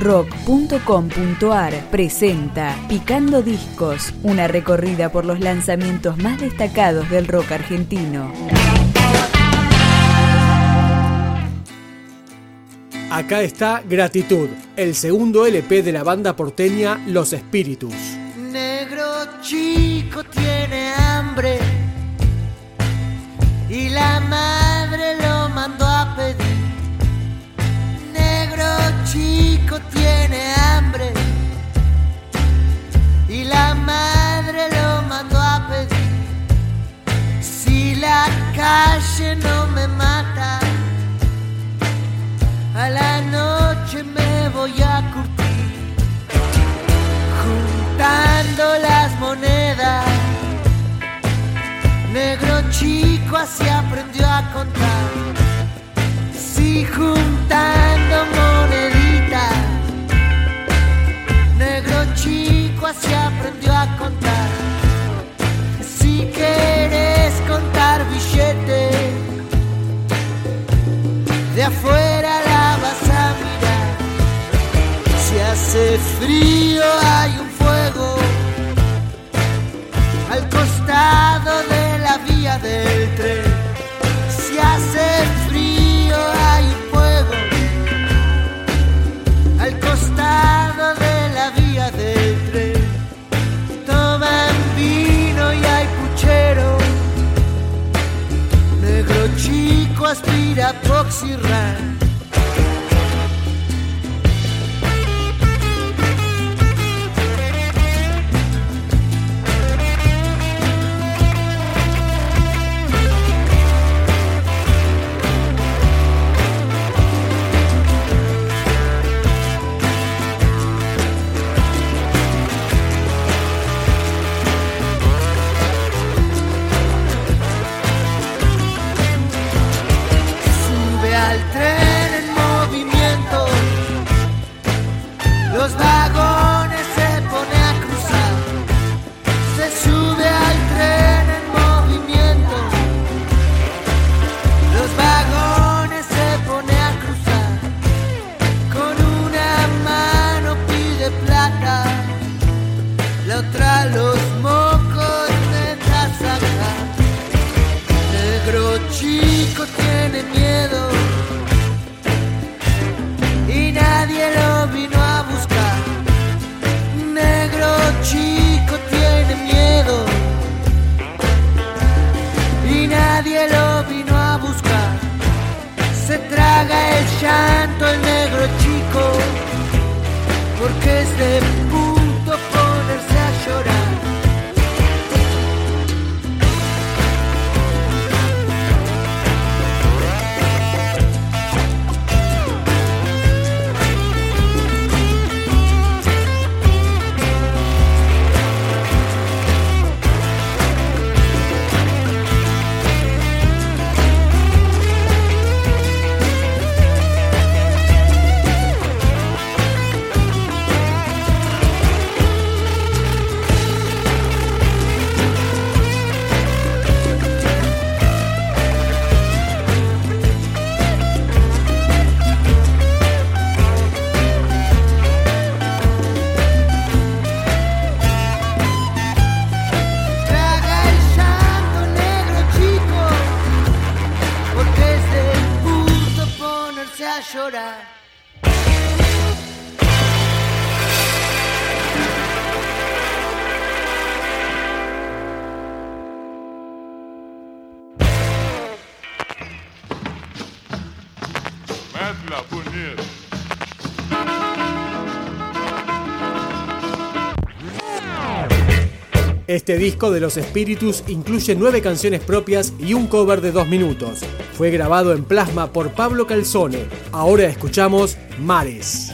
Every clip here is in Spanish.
rock.com.ar presenta Picando Discos, una recorrida por los lanzamientos más destacados del rock argentino. Acá está Gratitud, el segundo LP de la banda porteña Los Espíritus. Negro chico tiene hambre y la madre chico tiene hambre y la madre lo mandó a pedir. Si la calle no me mata, a la noche me voy a curtir juntando las monedas. Negro chico así aprendió a contar. Si juntando Si quieres contar billetes, de afuera la vas a mirar. Si hace frío aspira Poxirran. sube el negro chico porque es de a llorar. Este disco de Los Espíritus incluye nueve canciones propias y un cover de dos minutos. Fue grabado en plasma por Pablo Calzone. Ahora escuchamos Mares.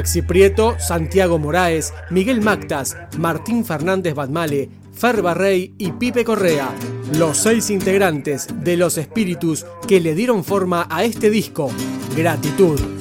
Maxi Prieto, Santiago Moraes, Miguel Mactas, Martín Fernández Badmale, Fer Barrey y Pipe Correa, los seis integrantes de Los Espíritus que le dieron forma a este disco, Gratitud.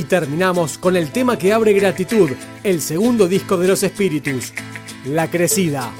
Y terminamos con el tema que abre Gratitud, el segundo disco de los espíritus, La Crecida.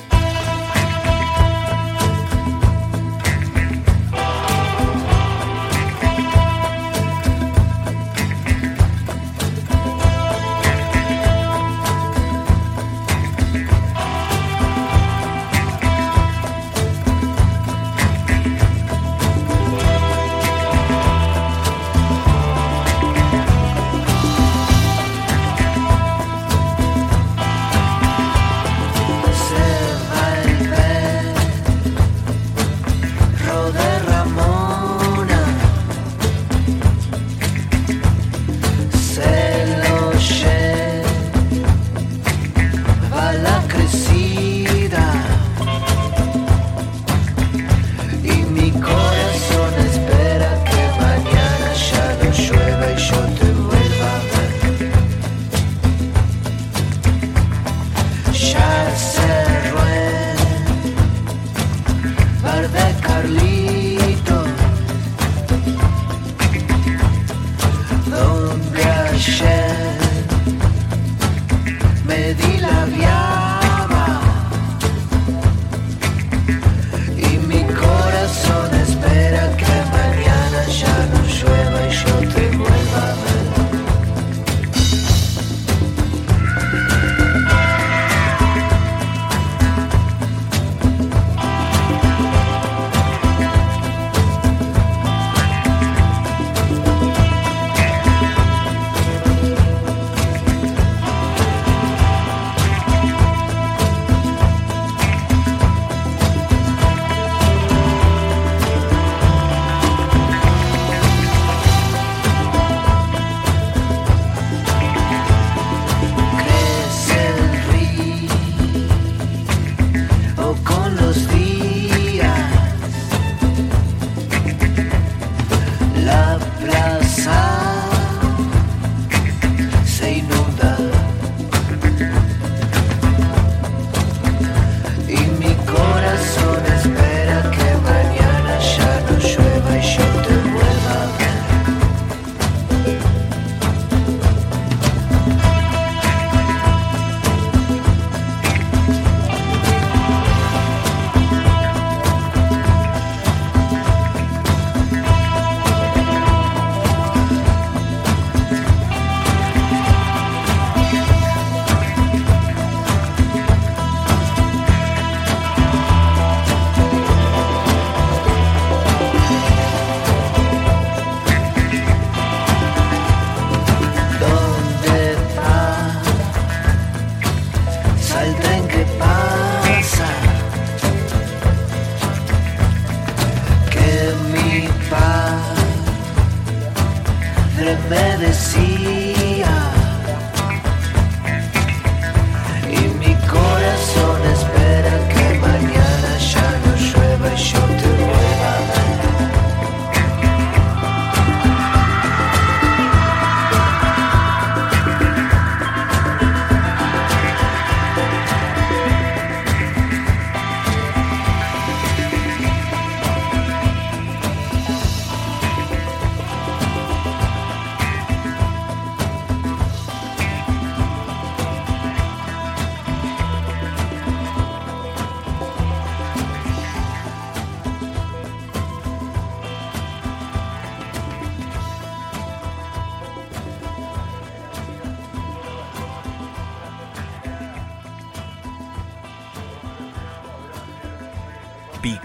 puede decir.